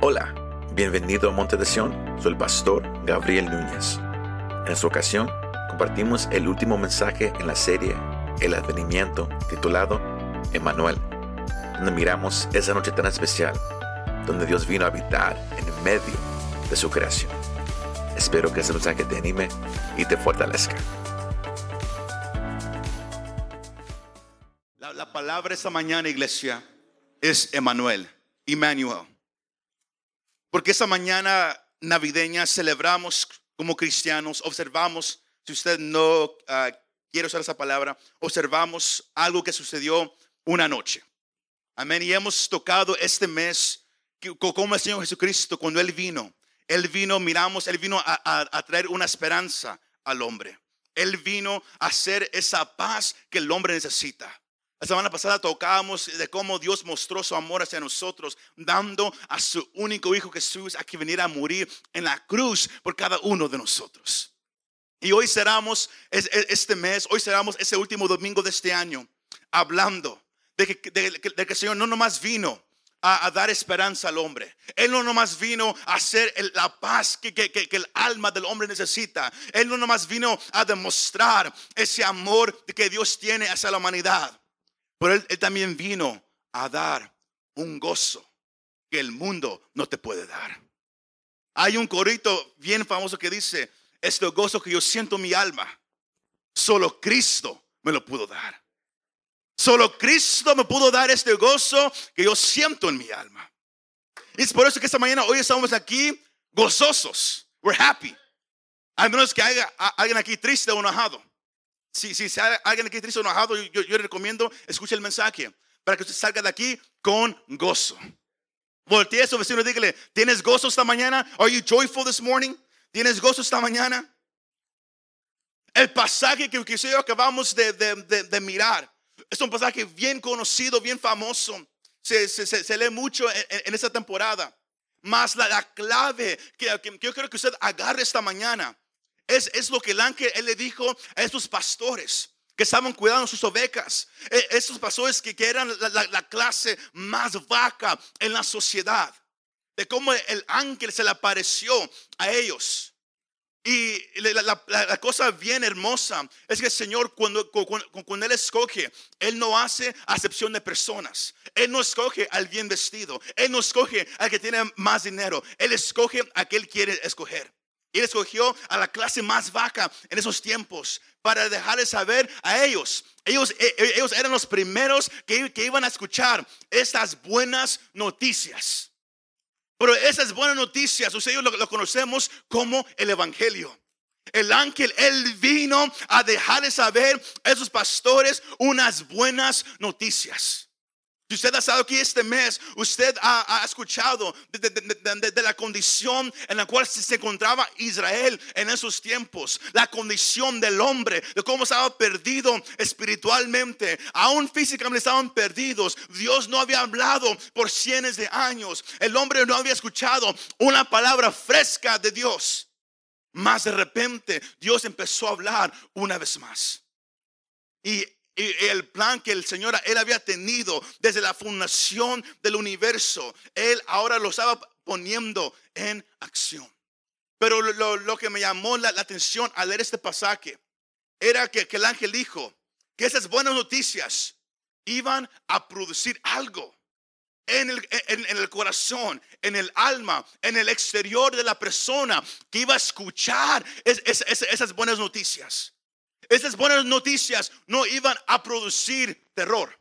Hola, bienvenido a Monte de Sion, soy el pastor Gabriel Núñez. En esta ocasión compartimos el último mensaje en la serie El Advenimiento titulado Emanuel, donde miramos esa noche tan especial, donde Dios vino a habitar en medio de su creación. Espero que ese mensaje te anime y te fortalezca. La, la palabra esta mañana, iglesia, es Emanuel, Emmanuel. Porque esta mañana navideña celebramos como cristianos, observamos, si usted no ah, quiere usar esa palabra, observamos algo que sucedió una noche. Amén. Y hemos tocado este mes como el Señor Jesucristo, cuando Él vino, Él vino, miramos, Él vino a- a traer una esperanza al hombre. Él vino a hacer esa paz que el hombre necesita. La semana pasada tocábamos de cómo Dios mostró su amor hacia nosotros, dando a su único Hijo Jesús a que viniera a morir en la cruz por cada uno de nosotros. Y hoy cerramos es- es- este mes, hoy cerramos ese último domingo de este año, hablando de que, el Señor no nomás vino a, dar esperanza al hombre. Él no nomás vino a hacer la paz que- que el alma del hombre necesita. Él no nomás vino a demostrar ese amor que Dios tiene hacia la humanidad. Pero él, él también vino a dar un gozo que el mundo no te puede dar. Hay un corito bien famoso que dice, este gozo que yo siento en mi alma, solo Cristo me lo pudo dar. Solo Cristo me pudo dar este gozo que yo siento en mi alma. Y es por eso que esta mañana hoy estamos aquí gozosos. We're happy. Al menos que haya alguien aquí triste o enojado. Si, si alguien aquí triste enojado, yo, le recomiendo escuche el mensaje para que usted salga de aquí con gozo. Voltee a su vecino y dígale, ¿tienes gozo esta mañana? Are you joyful this morning? ¿Tienes gozo esta mañana? El pasaje que, que yo acabamos de, de- de- mirar es un pasaje bien conocido, bien famoso. Se, se- se- lee mucho en, en- esta temporada. Más la, la clave que, que yo quiero que usted agarre esta mañana es, es lo que el ángel él le dijo a estos pastores que estaban cuidando sus ovejas. Eh, Estos pastores que, eran la, la- la clase más vaca en la sociedad. De cómo el ángel se le apareció a ellos. Y la, la- cosa bien hermosa es que el Señor cuando, cu- cu- cuando, Él escoge, Él no hace acepción de personas. Él no escoge al bien vestido. Él no escoge al que tiene más dinero. Él escoge a que Él quiere escoger. Él escogió a la clase más vaca en esos tiempos para dejarles saber a ellos. Ellos, e- e- ellos eran los primeros que, que iban a escuchar estas buenas noticias. Pero esas buenas noticias, ustedes lo, lo conocemos como el Evangelio. El ángel, él vino a dejarles saber a esos pastores unas buenas noticias. Si usted ha estado aquí este mes, usted ha, ha escuchado de, de- la condición en la cual se encontraba Israel en esos tiempos, la condición del hombre, de cómo estaba perdido espiritualmente, aún físicamente estaban perdidos. Dios no había hablado por cientos de años, el hombre no había escuchado una palabra fresca de Dios. Más de repente Dios empezó a hablar una vez más. Y el plan que el Señor él había tenido desde la fundación del universo, él ahora lo estaba poniendo en acción. Pero lo, lo- que me llamó la, la atención al leer este pasaje era que, que el ángel dijo que esas buenas noticias iban a producir algo en el, en- en el corazón, en el alma, en el exterior de la persona que iba a escuchar es- es- es- esas buenas noticias. Esas buenas noticias no iban a producir terror.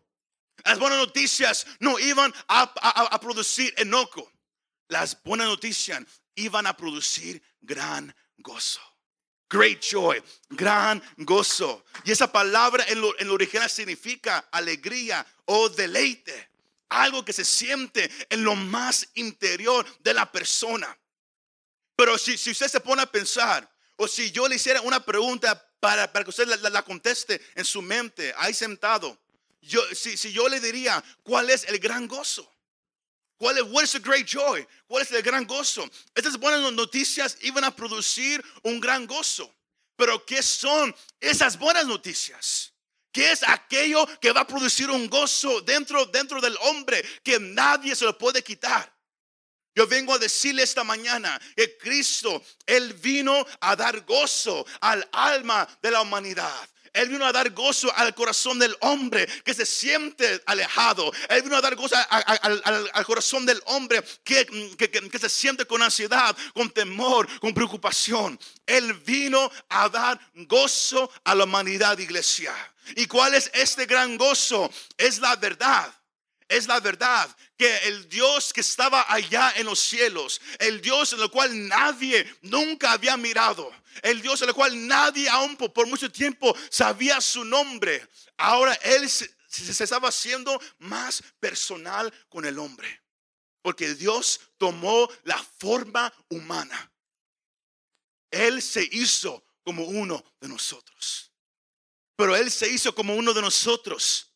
Las buenas noticias no iban a producir enojo. Las buenas noticias iban a producir gran gozo. Great joy, gran gozo. Y esa palabra en lo, en lo original significa alegría o deleite. Algo que se siente en lo más interior de la persona. Pero si, si usted se pone a pensar, o si yo le hiciera una pregunta para, para que usted la, la- conteste en su mente, ahí sentado, yo, si, si yo le diría, ¿cuál es el gran gozo? ¿Cuál es what is the great joy? ¿Cuál es el gran gozo? Estas buenas noticias iban a producir un gran gozo. Pero ¿qué son esas buenas noticias? ¿Qué es aquello que va a producir un gozo dentro, dentro del hombre que nadie se lo puede quitar? Yo vengo a decirle esta mañana que Cristo, Él vino a dar gozo al alma de la humanidad. Él vino a dar gozo al corazón del hombre que se siente alejado. Él vino a dar gozo al, corazón del hombre que, que, se siente con ansiedad, con temor, con preocupación. Él vino a dar gozo a la humanidad, iglesia. ¿Y cuál es este gran gozo? Es la verdad. Es la verdad que el Dios que estaba allá en los cielos, el Dios en el cual nadie nunca había mirado, el Dios en el cual nadie aún por mucho tiempo sabía su nombre, ahora Él se, estaba haciendo más personal con el hombre. Porque Dios tomó la forma humana. Él se hizo como uno de nosotros. Pero Él se hizo como uno de nosotros.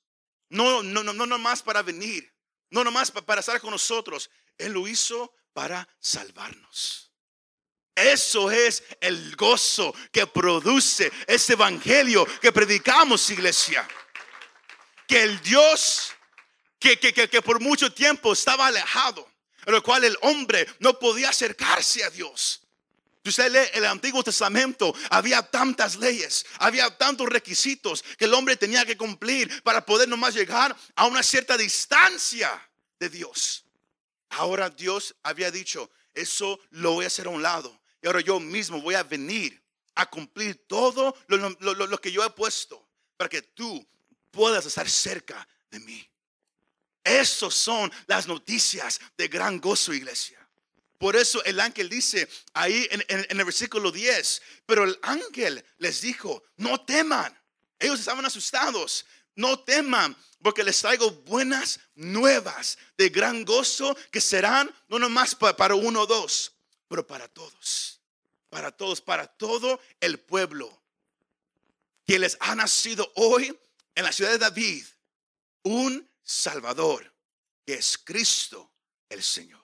No, no, no, no nomás para venir. No nomás para estar con nosotros. Él lo hizo para salvarnos. Eso es el gozo que produce ese evangelio que predicamos, iglesia. Que el Dios que, que, que, por mucho tiempo estaba alejado, en el cual el hombre no podía acercarse a Dios. Si usted lee el Antiguo Testamento, había tantas leyes, había tantos requisitos que el hombre tenía que cumplir para poder nomás llegar a una cierta distancia de Dios. Ahora Dios había dicho, eso lo voy a hacer a un lado. Y ahora yo mismo voy a venir a cumplir todo lo, que yo he puesto para que tú puedas estar cerca de mí. Esas son las noticias de gran gozo, iglesia. Por eso el ángel dice ahí en, el versículo 10, pero el ángel les dijo, no teman. Ellos estaban asustados, no teman, porque les traigo buenas nuevas de gran gozo que serán no nomás para uno o dos, pero para todos, para todos, para todo el pueblo que les ha nacido hoy en la ciudad de David un Salvador, que es Cristo el Señor.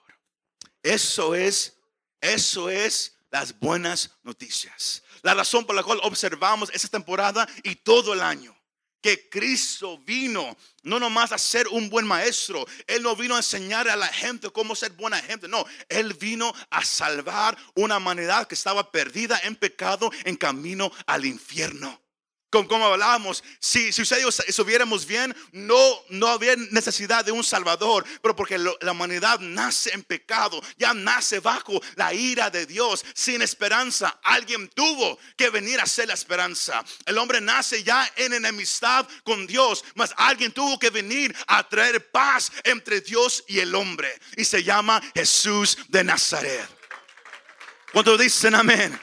Eso es, eso es las buenas noticias. La razón por la cual observamos esta temporada y todo el año que Cristo vino no nomás a ser un buen maestro, Él no vino a enseñar a la gente cómo ser buena gente, no, Él vino a salvar una humanidad que estaba perdida en pecado en camino al infierno. Como, hablábamos, si, si ustedes estuviéramos bien, no, no había necesidad de un Salvador, pero porque la humanidad nace en pecado, ya nace bajo la ira de Dios, sin esperanza. Alguien tuvo que venir a ser la esperanza. El hombre nace ya en enemistad con Dios, mas alguien tuvo que venir a traer paz entre Dios y el hombre. Y se llama Jesús de Nazaret. Cuando dicen amén?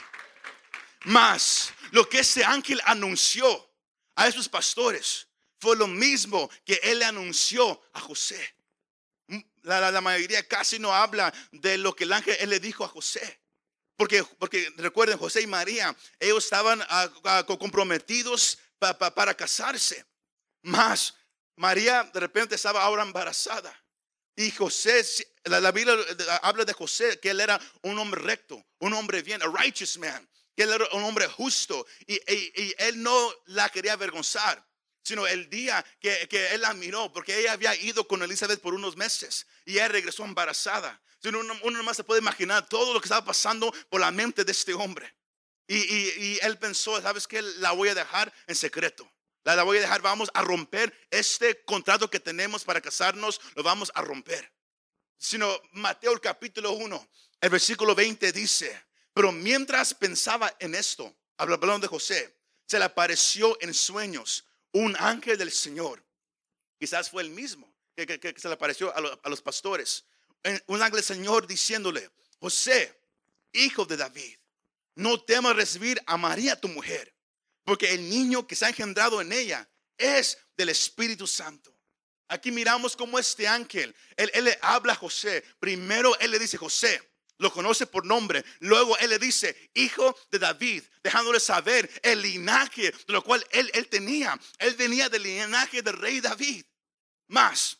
Más lo que ese ángel anunció a esos pastores fue lo mismo que él anunció a José. Mm, la, mayoría casi no habla de lo que el ángel él le dijo a José. Porque, porque recuerden, José y María, ellos estaban ah, ah, comprometidos para casarse. Más, María de repente estaba ahora embarazada. Y José, la, la Biblia eh, habla de José, que él era un hombre recto, un hombre bien, a righteous man que él era un hombre justo y, él no la quería avergonzar, sino el día que, él la miró, porque ella había ido con Elizabeth por unos meses y ella regresó embarazada. Uno, uno más se puede imaginar todo lo que estaba pasando por la mente de este hombre. Y, él pensó, ¿sabes qué? La voy a dejar en secreto. La, la voy a dejar, vamos a romper este contrato que tenemos para casarnos, lo vamos a romper. Sino Mateo el capítulo 1, el versículo 20 dice, pero mientras pensaba en esto, hablando de José, se le apareció en sueños un ángel del Señor. Quizás fue el mismo que, se le apareció a, los pastores. Un ángel del Señor diciéndole, José, hijo de David, no temas recibir a María tu mujer, porque el niño que se ha engendrado en ella es del Espíritu Santo. Aquí miramos cómo este ángel, él, él, le habla a José. Primero él le dice, José, lo conoce por nombre. Luego él le dice, hijo de David, dejándole saber el linaje de lo cual él, él tenía. Él venía del linaje del rey David. Más,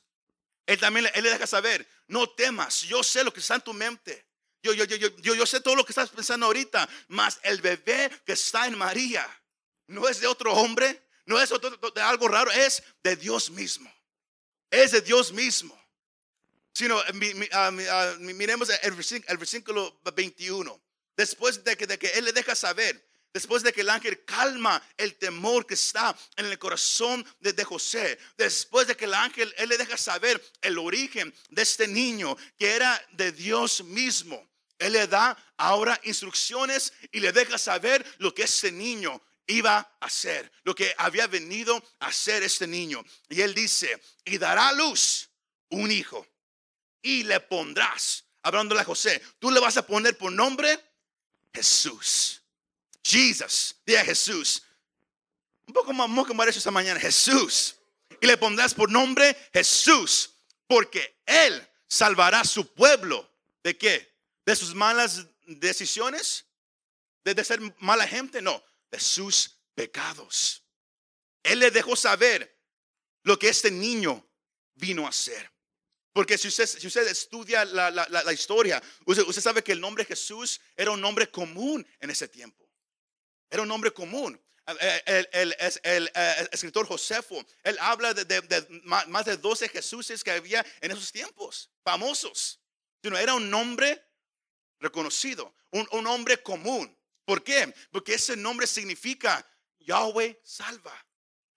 él también él le deja saber, no temas, yo sé lo que está en tu mente. Yo, yo, yo, yo, yo sé todo lo que estás pensando ahorita, más el bebé que está en María no es de otro hombre, no es de algo raro, es de Dios mismo. Es de Dios mismo. Sino, mi- ah, ah, mi- miremos el versículo, el versículo 21. Después de que, Él le deja saber, después de que el ángel calma el temor que está en el corazón de, de José, después de que el ángel, Él le deja saber el origen de este niño que era de Dios mismo. Él le da ahora instrucciones y le deja saber lo que este niño iba a hacer, lo que había venido a hacer este niño. Y él dice, y dará luz un hijo y le pondrás, hablándole a José, tú le vas a poner por nombre Jesús. Jesus, diga Jesús. Un poco más, que me esta mañana, Jesús. Y le pondrás por nombre Jesús, porque Él salvará a su pueblo. ¿De qué? ¿De sus malas decisiones? ¿De, de ser mala gente? No, de sus pecados. Él le dejó saber lo que este niño vino a hacer. Porque si usted, si usted estudia la, historia, usted, sabe que el nombre Jesús era un nombre común en ese tiempo. Era un nombre común. El, el- el- es- el, eh, escritor Josefo, él habla de, más de 12 Jesuses que había en esos tiempos, famosos. Era un nombre reconocido, un, un nombre común. ¿Por qué? Porque ese nombre significa Yahweh salva,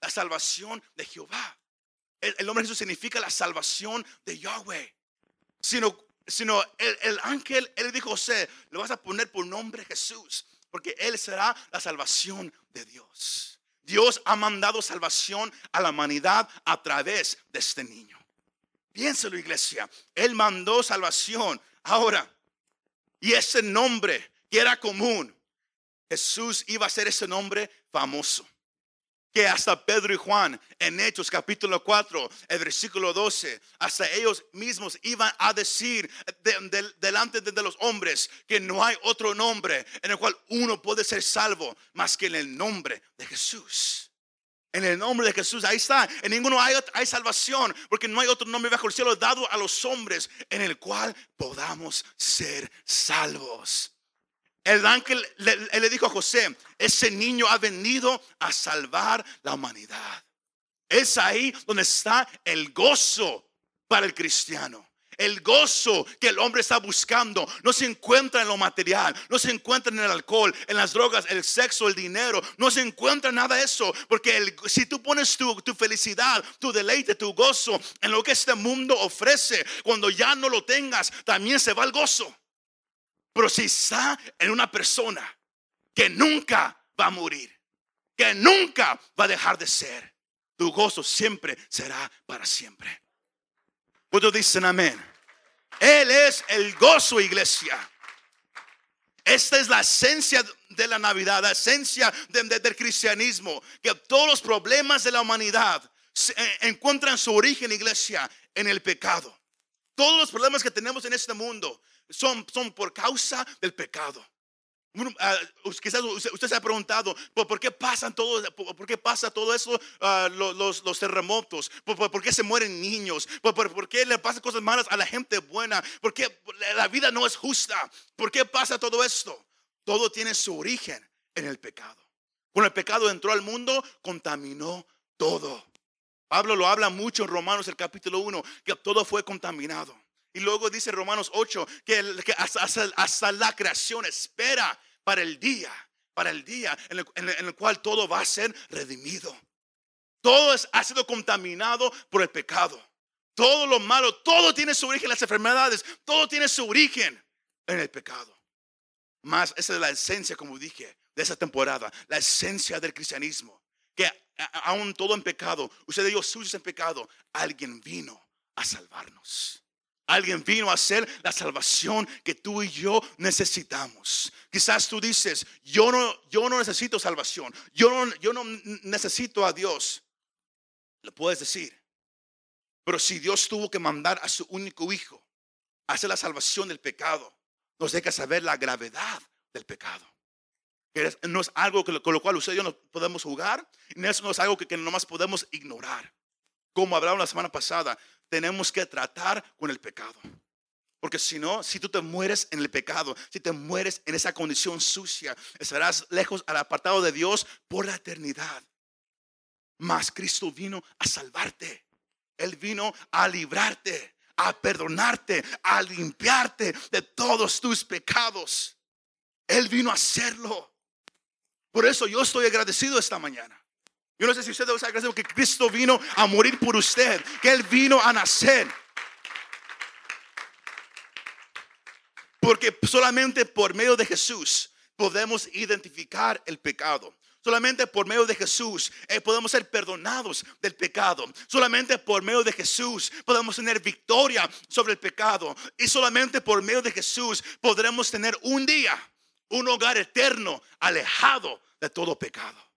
la salvación de Jehová. El, nombre de Jesús significa la salvación de Yahweh. Sino, sino el, el ángel, él dijo José, le vas a poner por nombre Jesús, porque él será la salvación de Dios. Dios ha mandado salvación a la humanidad a través de este niño. Piénselo, iglesia. Él mandó salvación. Ahora, y ese nombre que era común, Jesús iba a ser ese nombre famoso. Que hasta Pedro y Juan en Hechos capítulo 4, el versículo 12, hasta ellos mismos iban a decir de- de- delante de, los hombres que no hay otro nombre en el cual uno puede ser salvo más que en el nombre de Jesús. En el nombre de Jesús, ahí está. En ninguno hay, hay salvación, porque no hay otro nombre bajo el cielo dado a los hombres en el cual podamos ser salvos. El ángel le, dijo a José, ese niño ha venido a salvar la humanidad. Es ahí donde está el gozo para el cristiano. El gozo que el hombre está buscando no se encuentra en lo material, no se encuentra en el alcohol, en las drogas, el sexo, el dinero, no se encuentra nada de eso. Porque el- si tú pones tu, tu felicidad, tu deleite, tu gozo en lo que este mundo ofrece, cuando ya no lo tengas, también se va el gozo. Pero si está en una persona que nunca va a morir, que nunca va a dejar de ser, tu gozo siempre será para siempre. ¿Cuántos dicen amén? Él es el gozo, iglesia. Esta es la esencia de la Navidad, la esencia de- de- del cristianismo, que todos los problemas de la humanidad eh, encuentran su origen, iglesia, en el pecado. Todos los problemas que tenemos en este mundo son, son por causa del pecado. Ah, quizás usted, se ha preguntado ¿por, qué pasan todo, por, qué pasa todo eso, ah, lo- los, los terremotos, ¿Por, por, qué se mueren niños, ¿Por, por, por qué le pasan cosas malas a la gente buena, por qué la vida no es justa, por qué pasa todo esto. Todo tiene su origen en el pecado. Cuando el pecado entró al mundo, contaminó todo. Pablo lo habla mucho en Romanos el capítulo 1, que todo fue contaminado. Y luego dice Romanos 8 que, hasta, la creación espera para el día, para el día en el, cual todo va a ser redimido. Todo ha sido contaminado por el pecado. Todo lo malo, todo tiene su origen en las enfermedades, todo tiene su origen en el pecado. Más esa es la esencia, como dije, de esa temporada, la esencia del cristianismo. Que aún todo en pecado, usted y yo sucios en pecado, alguien vino a salvarnos. Alguien vino a hacer la salvación que tú y yo necesitamos. Quizás tú dices, yo no, yo no necesito salvación, yo no, yo no necesito a Dios. Lo puedes decir. Pero si Dios tuvo que mandar a su único hijo a hacer la salvación del pecado, nos deja saber la gravedad del pecado. Que no es algo con lo cual usted y yo no podemos jugar, no es algo que, que nomás podemos ignorar. Como hablaron la semana pasada, tenemos que tratar con el pecado. Porque si no, si tú te mueres en el pecado, si te mueres en esa condición sucia, estarás lejos al apartado de Dios por la eternidad. Mas Cristo vino a salvarte. Él vino a librarte, a perdonarte, a limpiarte de todos tus pecados. Él vino a hacerlo. Por eso yo estoy agradecido esta mañana. Yo no sé si usted agradecido que Cristo vino a morir por usted, que Él vino a nacer. Porque solamente por medio de Jesús podemos identificar el pecado. Solamente por medio de Jesús eh, podemos ser perdonados del pecado. Solamente por medio de Jesús podemos tener victoria sobre el pecado. Y solamente por medio de Jesús podremos tener un día, un hogar eterno, alejado de todo pecado.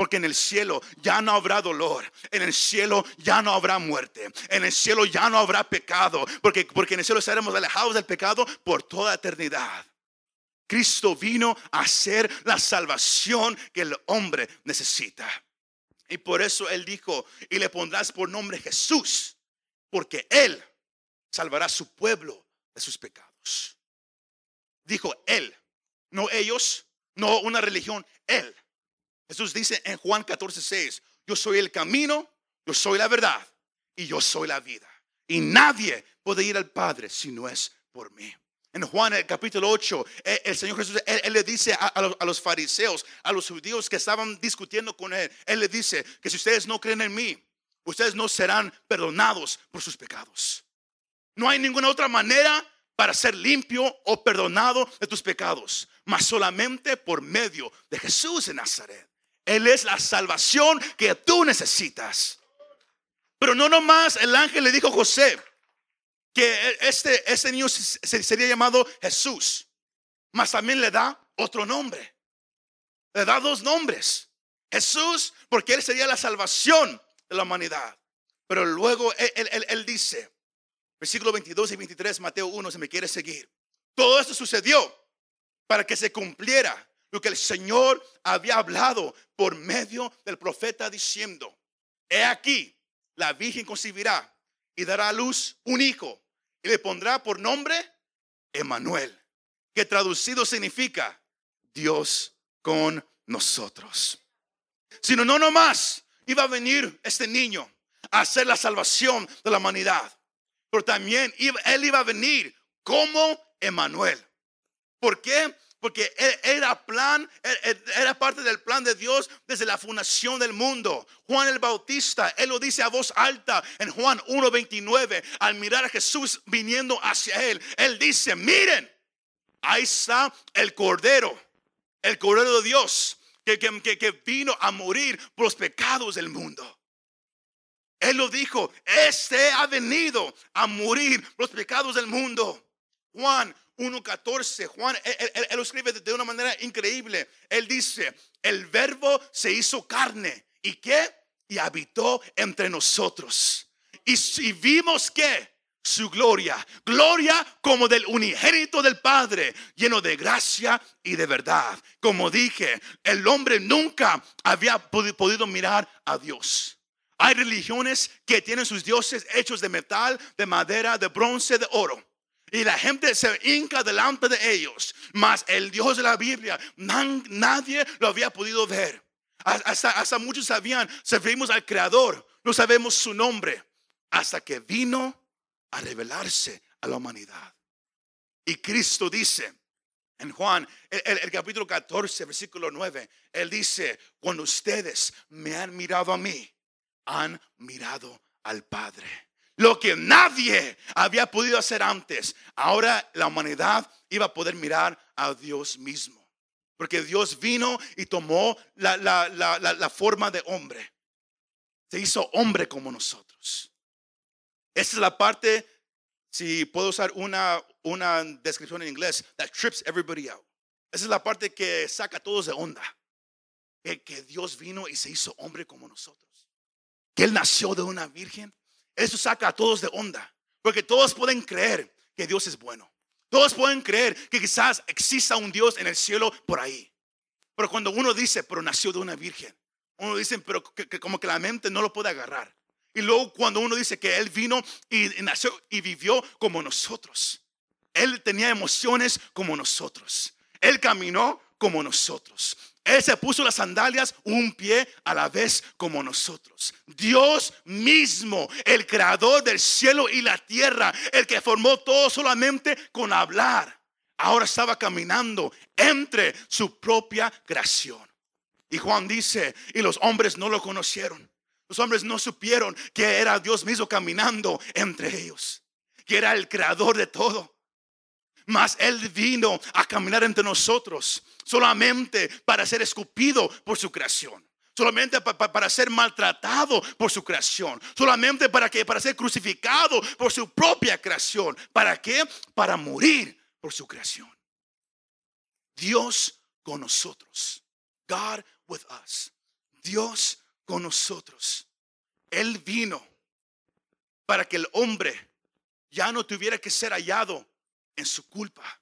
Porque en el cielo ya no habrá dolor. En el cielo ya no habrá muerte. En el cielo ya no habrá pecado. Porque, porque en el cielo estaremos alejados del pecado por toda eternidad. Cristo vino a ser la salvación que el hombre necesita. Y por eso Él dijo, y le pondrás por nombre Jesús, porque Él salvará a su pueblo de sus pecados. Dijo Él, no ellos, no una religión, Él. Jesús dice en Juan 14, 6, yo soy el camino, yo soy la verdad y yo soy la vida. Y nadie puede ir al Padre si no es por mí. En Juan el capítulo 8, eh, el Señor Jesús, él, le dice a, los, a, los, fariseos, a los judíos que estaban discutiendo con él, él le dice que si ustedes no creen en mí, ustedes no serán perdonados por sus pecados. No hay ninguna otra manera para ser limpio o perdonado de tus pecados, más solamente por medio de Jesús en Nazaret. Él es la salvación que tú necesitas. Pero no nomás el ángel le dijo a José que este, este niño sería llamado Jesús, mas también le da otro nombre. Le da dos nombres. Jesús, porque él sería la salvación de la humanidad. Pero luego él, él dice, versículo 22 y 23, Mateo 1, si me quiere seguir. Todo esto sucedió para que se cumpliera lo que el Señor había hablado por medio del profeta diciendo, he aquí, la Virgen concebirá y dará a luz un hijo y le pondrá por nombre Emanuel, que traducido significa Dios con nosotros. Sino no nomás iba a venir este niño a hacer la salvación de la humanidad, pero también él iba a venir como Emanuel. ¿Por qué? Porque era plan, era parte del plan de Dios desde la fundación del mundo. Juan el Bautista, él lo dice a voz alta en Juan 1:29, al mirar a Jesús viniendo hacia él, él dice, miren, ahí está el Cordero, el Cordero de Dios, que, que, que vino a morir por los pecados del mundo. Él lo dijo, este ha venido a morir por los pecados del mundo. Juan 1.14, Juan, él, lo escribe de una manera increíble. Él dice, el verbo se hizo carne. ¿Y qué? Y habitó entre nosotros. Y, si vimos que su gloria, gloria como del unigénito del Padre, lleno de gracia y de verdad. Como dije, el hombre nunca había podido mirar a Dios. Hay religiones que tienen sus dioses hechos de metal, de madera, de bronce, de oro. Y la gente se hinca delante de ellos. Mas el Dios de la Biblia, nadie lo había podido ver. Hasta, hasta muchos sabían, servimos al Creador, no sabemos su nombre. Hasta que vino a revelarse a la humanidad. Y Cristo dice en Juan, el, el, capítulo 14, versículo 9, Él dice, cuando ustedes me han mirado a mí, han mirado al Padre lo que nadie había podido hacer antes. Ahora la humanidad iba a poder mirar a Dios mismo. Porque Dios vino y tomó la, forma de hombre. Se hizo hombre como nosotros. Esa es la parte, si puedo usar una, una descripción en inglés, that trips everybody out. Esa es la parte que saca a todos de onda. Que, que Dios vino y se hizo hombre como nosotros. Que Él nació de una virgen eso saca a todos de onda. Porque todos pueden creer que Dios es bueno. Todos pueden creer que quizás exista un Dios en el cielo por ahí. Pero cuando uno dice, pero nació de una virgen, uno dice, pero que, como que la mente no lo puede agarrar. Y luego cuando uno dice que Él vino y, nació y vivió como nosotros. Él tenía emociones como nosotros. Él caminó como nosotros. Él se puso las sandalias un pie a la vez como nosotros. Dios mismo, el creador del cielo y la tierra, el que formó todo solamente con hablar, ahora estaba caminando entre su propia creación. Y Juan dice, y los hombres no lo conocieron. Los hombres no supieron que era Dios mismo caminando entre ellos, que era el creador de todo. Mas Él vino a caminar entre nosotros solamente para ser escupido por su creación. Solamente para ser maltratado por su creación. Solamente para que para ser crucificado por su propia creación. ¿Para qué? Para morir por su creación. Dios con nosotros. God with us. Dios con nosotros. Él vino para que el hombre ya no tuviera que ser hallado en su culpa.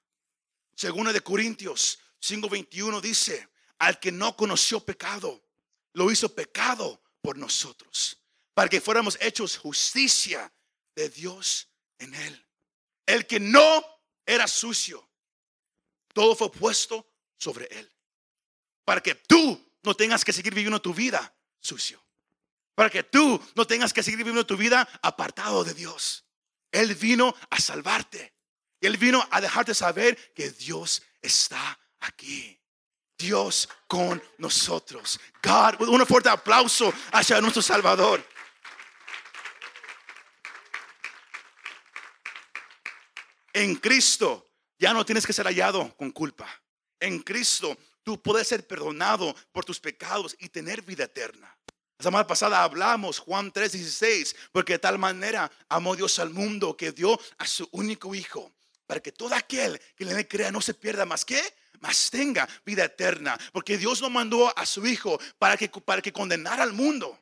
Según de Corintios 5:21 dice, al que no conoció pecado, lo hizo pecado por nosotros, para que fuéramos hechos justicia de Dios en él. El que no era sucio, todo fue puesto sobre él, para que tú no tengas que seguir viviendo tu vida sucio. Para que tú no tengas que seguir viviendo tu vida apartado de Dios. Él vino a salvarte. Y Él vino a dejarte saber que Dios está aquí. Dios con nosotros. God, un fuerte aplauso hacia nuestro Salvador. En Cristo ya no tienes que ser hallado con culpa. En Cristo tú puedes ser perdonado por tus pecados y tener vida eterna. La semana pasada hablamos, Juan 3:16, porque de tal manera amó Dios al mundo que dio a su único hijo, para que todo aquel que le crea no se pierda más que, más tenga vida eterna. Porque Dios no mandó a su hijo para que, para que condenara al mundo,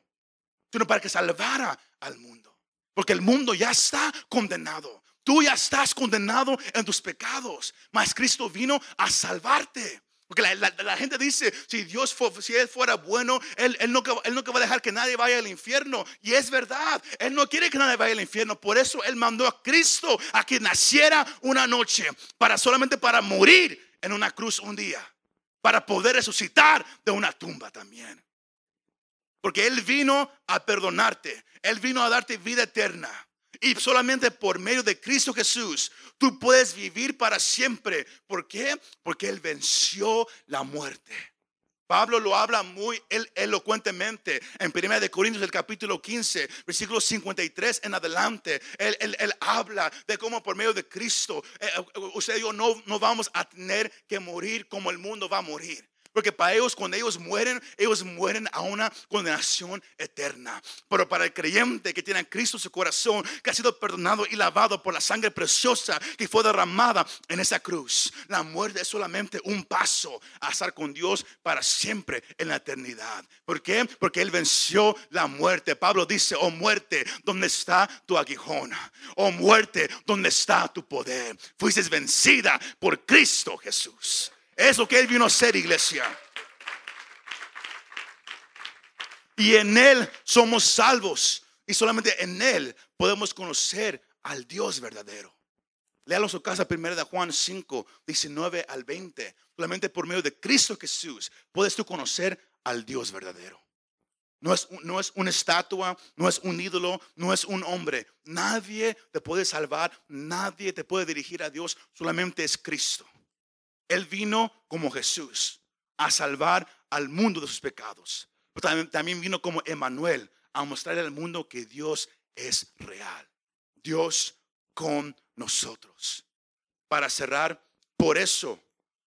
sino para que salvara al mundo. Porque el mundo ya está condenado. Tú ya estás condenado en tus pecados, mas Cristo vino a salvarte. Porque la, gente dice, si Dios, si Él fuera bueno, él, no, él no va a dejar que nadie vaya al infierno. Y es verdad, Él no quiere que nadie vaya al infierno. Por eso Él mandó a Cristo a que naciera una noche, para solamente para morir en una cruz un día, para poder resucitar de una tumba también. Porque Él vino a perdonarte, Él vino a darte vida eterna. Y solamente por medio de Cristo Jesús tú puedes vivir para siempre. ¿Por qué? Porque Él venció la muerte. Pablo lo habla muy elocuentemente en 1 de Corintios el capítulo 15, versículo 53 en adelante. Él, él, habla de cómo por medio de Cristo eh, eh, usted y yo no, no vamos a tener que morir como el mundo va a morir. Porque para ellos, cuando ellos mueren, ellos mueren a una condenación eterna. Pero para el creyente que tiene a Cristo en su corazón, que ha sido perdonado y lavado por la sangre preciosa que fue derramada en esa cruz, la muerte es solamente un paso a estar con Dios para siempre en la eternidad. ¿Por qué? Porque Él venció la muerte. Pablo dice, oh muerte, ¿dónde está tu aguijón? Oh muerte, ¿dónde está tu poder? Fuiste vencida por Cristo Jesús. Es lo que Él vino a hacer, iglesia. Y en Él somos salvos. Y solamente en Él podemos conocer al Dios verdadero. Léalo su casa primera de Juan 5, 19 al 20. Solamente por medio de Cristo Jesús puedes tú conocer al Dios verdadero. No es, no es una estatua, no es un ídolo, no es un hombre. Nadie te puede salvar, nadie te puede dirigir a Dios, solamente es Cristo. Él vino como Jesús a salvar al mundo de sus pecados. Pero también, vino como Emanuel a mostrarle al mundo que Dios es real. Dios con nosotros. Para cerrar, por eso,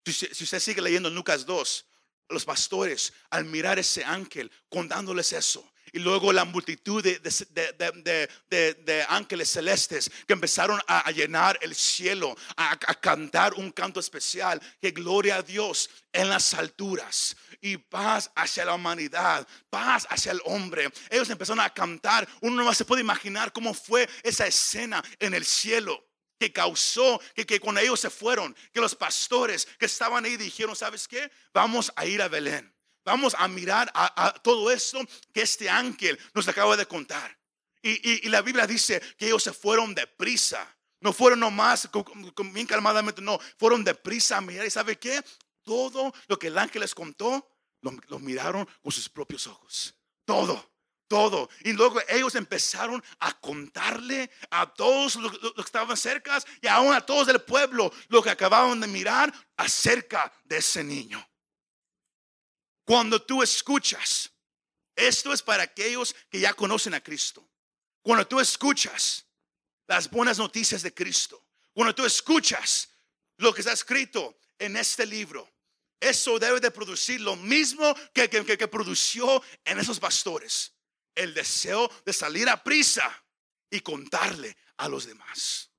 si, usted sigue leyendo en Lucas 2, los pastores al mirar ese ángel contándoles eso, y luego la multitud de, ángeles celestes que empezaron a, llenar el cielo, a, cantar un canto especial, que gloria a Dios en las alturas y paz hacia la humanidad, paz hacia el hombre. Ellos empezaron a cantar, uno no se puede imaginar cómo fue esa escena en el cielo que causó que, que cuando ellos se fueron, que los pastores que estaban ahí dijeron, ¿sabes qué? Vamos a ir a Belén. Vamos a mirar a, todo esto que este ángel nos acaba de contar. Y, la Biblia dice que ellos se fueron deprisa. No fueron nomás bien calmadamente, no, fueron deprisa a mirar. ¿Y sabe qué? todo lo que el ángel les contó, lo, miraron con sus propios ojos. Todo todo. Y luego ellos empezaron a contarle a todos los, que estaban cerca y aún a todos del pueblo lo que acababan de mirar acerca de ese niño. Cuando tú escuchas, esto es para aquellos que ya conocen a Cristo. Cuando tú escuchas las buenas noticias de Cristo, cuando tú escuchas lo que está escrito en este libro, eso debe de producir lo mismo que, que, que, que produció en esos pastores el deseo de salir a prisa y contarle a los demás.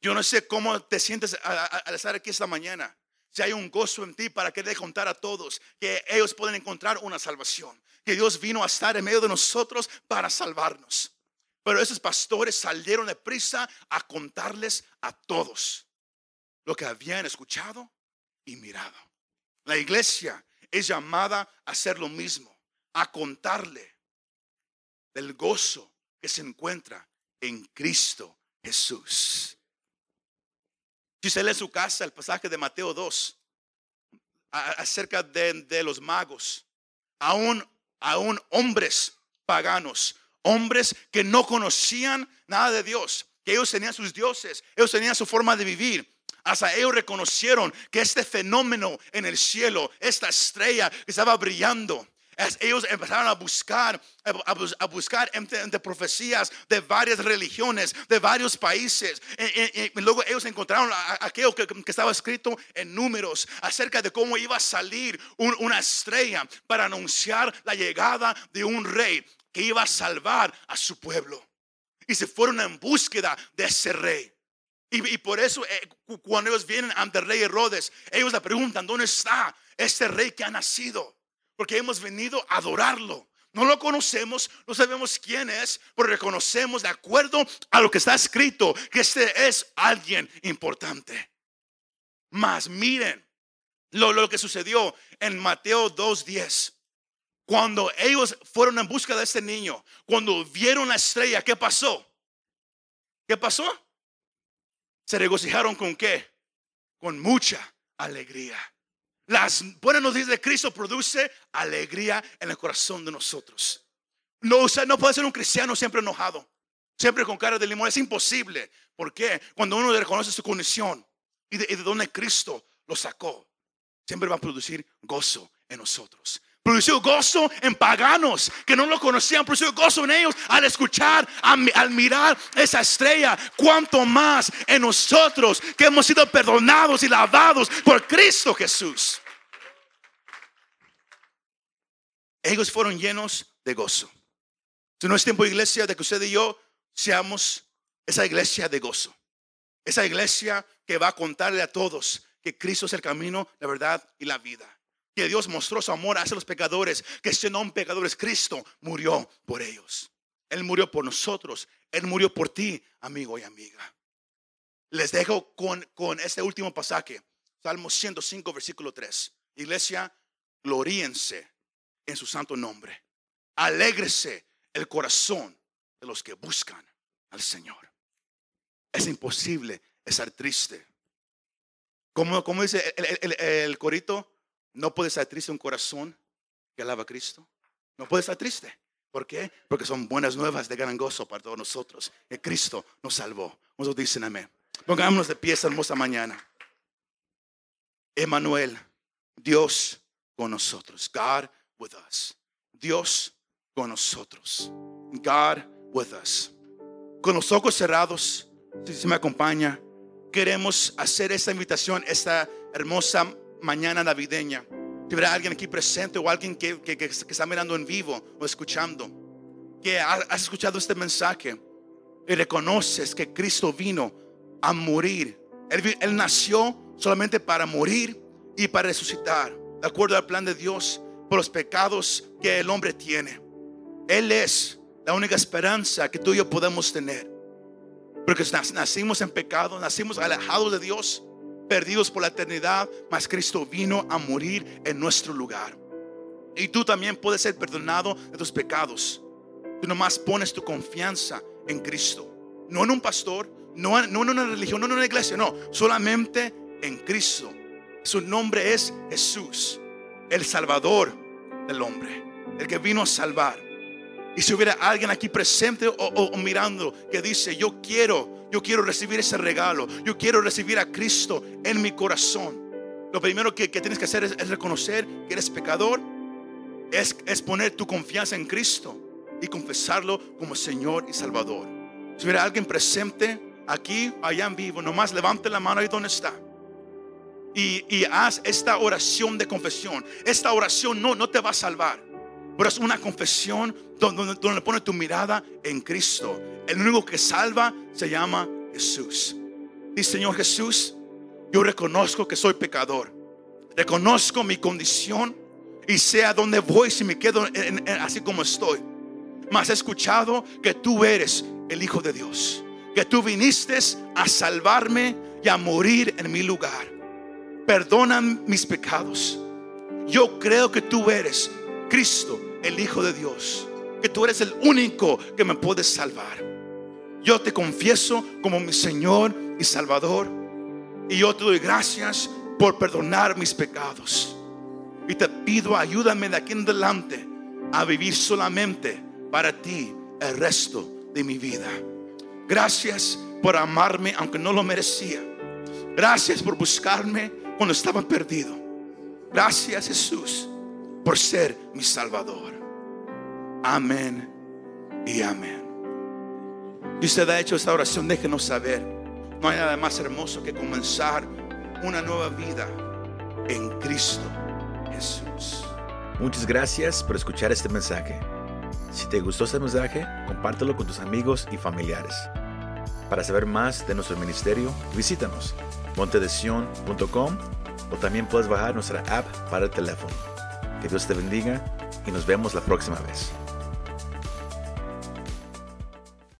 Yo no sé cómo te sientes al estar aquí esta mañana. Si hay un gozo en ti para querer contar a todos que ellos pueden encontrar una salvación, que Dios vino a estar en medio de nosotros para salvarnos. Pero esos pastores salieron de prisa a contarles a todos lo que habían escuchado y mirado. La iglesia es llamada a hacer lo mismo, a contarle del gozo que se encuentra en Cristo Jesús. Si usted lee su casa el pasaje de Mateo 2 acerca de, los magos, aún, aún hombres paganos, hombres que no conocían nada de Dios, que ellos tenían sus dioses, ellos tenían su forma de vivir. Hasta ellos reconocieron que este fenómeno en el cielo, esta estrella que estaba brillando, ellos empezaron a buscar, a buscar entre, profecías de varias religiones, de varios países. Y, luego ellos encontraron aquello que, estaba escrito en números acerca de cómo iba a salir una estrella para anunciar la llegada de un rey que iba a salvar a su pueblo. Y se fueron en búsqueda de ese rey. Y, por eso eh, cuando ellos vienen ante el rey Herodes, ellos le preguntan, ¿dónde está este rey que ha nacido? Porque hemos venido a adorarlo. No lo conocemos, no sabemos quién es, pero reconocemos de acuerdo a lo que está escrito que este es alguien importante. Mas miren lo, lo que sucedió en Mateo 2.10. Cuando ellos fueron en busca de este niño, cuando vieron la estrella, ¿qué pasó? ¿Qué pasó? Se regocijaron con qué? Con mucha alegría. Las buenas noticias de Cristo produce alegría en el corazón de nosotros. No, no puede ser un cristiano siempre enojado, siempre con cara de limón. Es imposible. ¿Por qué? Cuando uno reconoce su condición y de, y de donde Cristo lo sacó, siempre va a producir gozo en nosotros. Produció gozo en paganos que no lo conocían. Produció gozo en ellos al escuchar, al mirar esa estrella. Cuanto más en nosotros que hemos sido perdonados y lavados por Cristo Jesús. Ellos fueron llenos de gozo. Si no es tiempo, iglesia, de que usted y yo seamos esa iglesia de gozo. Esa iglesia que va a contarle a todos que Cristo es el camino, la verdad y la vida que Dios mostró su amor hacia los pecadores, que siendo un pecadores, Cristo murió por ellos. Él murió por nosotros, Él murió por ti, amigo y amiga. Les dejo con, con este último pasaje, Salmo 105, versículo 3. Iglesia, gloríense en su santo nombre. Alégrese el corazón de los que buscan al Señor. Es imposible estar triste. Como, como dice el, el corito, no puede estar triste un corazón que alaba a Cristo. No puede estar triste. ¿Por qué? Porque son buenas nuevas de gran gozo para todos nosotros. Que Cristo nos salvó. Nosotros dicen amén. Pongámonos de pie esta hermosa mañana. Emanuel, Dios con nosotros. God with us. Dios con nosotros. God with us. Con los ojos cerrados, si se me acompaña, queremos hacer esta invitación, esta hermosa mañana navideña, si habrá alguien aquí presente o alguien que, que, está mirando en vivo o escuchando, que has escuchado este mensaje y reconoces que Cristo vino a morir. Él, él nació solamente para morir y para resucitar, de acuerdo al plan de Dios, por los pecados que el hombre tiene. Él es la única esperanza que tú y yo podemos tener. Porque nacimos en pecado, nacimos alejados de Dios perdidos por la eternidad, mas Cristo vino a morir en nuestro lugar. Y tú también puedes ser perdonado de tus pecados. Tú nomás pones tu confianza en Cristo. No en un pastor, no, en una religión, no en una iglesia, no. Solamente en Cristo. Su nombre es Jesús, el Salvador del hombre, el que vino a salvar. Y si hubiera alguien aquí presente o, mirando que dice, yo quiero, yo quiero recibir ese regalo, yo quiero recibir a Cristo en mi corazón. Lo primero que, tienes que hacer es, reconocer que eres pecador, es, es poner tu confianza en Cristo y confesarlo como Señor y Salvador. Si hubiera alguien presente aquí, allá en vivo, nomás levante la mano ahí donde está. Y, haz esta oración de confesión. Esta oración no, no te va a salvar. Pero es una confesión donde, donde, pones tu mirada en Cristo. El único que salva se llama Jesús. Y Señor Jesús, yo reconozco que soy pecador. Reconozco mi condición y sé a dónde voy si me quedo así como estoy. Mas he escuchado que tú eres el Hijo de Dios. Que tú viniste a salvarme y a morir en mi lugar. Perdona mis pecados. Yo creo que tú eres Cristo, el Hijo de Dios. Que tú eres el único que me puedes salvar. Yo te confieso como mi Señor y Salvador. Y yo te doy gracias por perdonar mis pecados. Y te pido, ayúdame de aquí en adelante a vivir solamente para ti el resto de mi vida. Gracias por amarme aunque no lo merecía. Gracias por buscarme cuando estaba perdido. Gracias Jesús por ser mi Salvador. Amén y amén. Y usted ha hecho esta oración, déjenos saber. No hay nada más hermoso que comenzar una nueva vida en Cristo Jesús. Muchas gracias por escuchar este mensaje. Si te gustó este mensaje, compártelo con tus amigos y familiares. Para saber más de nuestro ministerio, visítanos montedesion.com o también puedes bajar nuestra app para el teléfono. Que Dios te bendiga y nos vemos la próxima vez.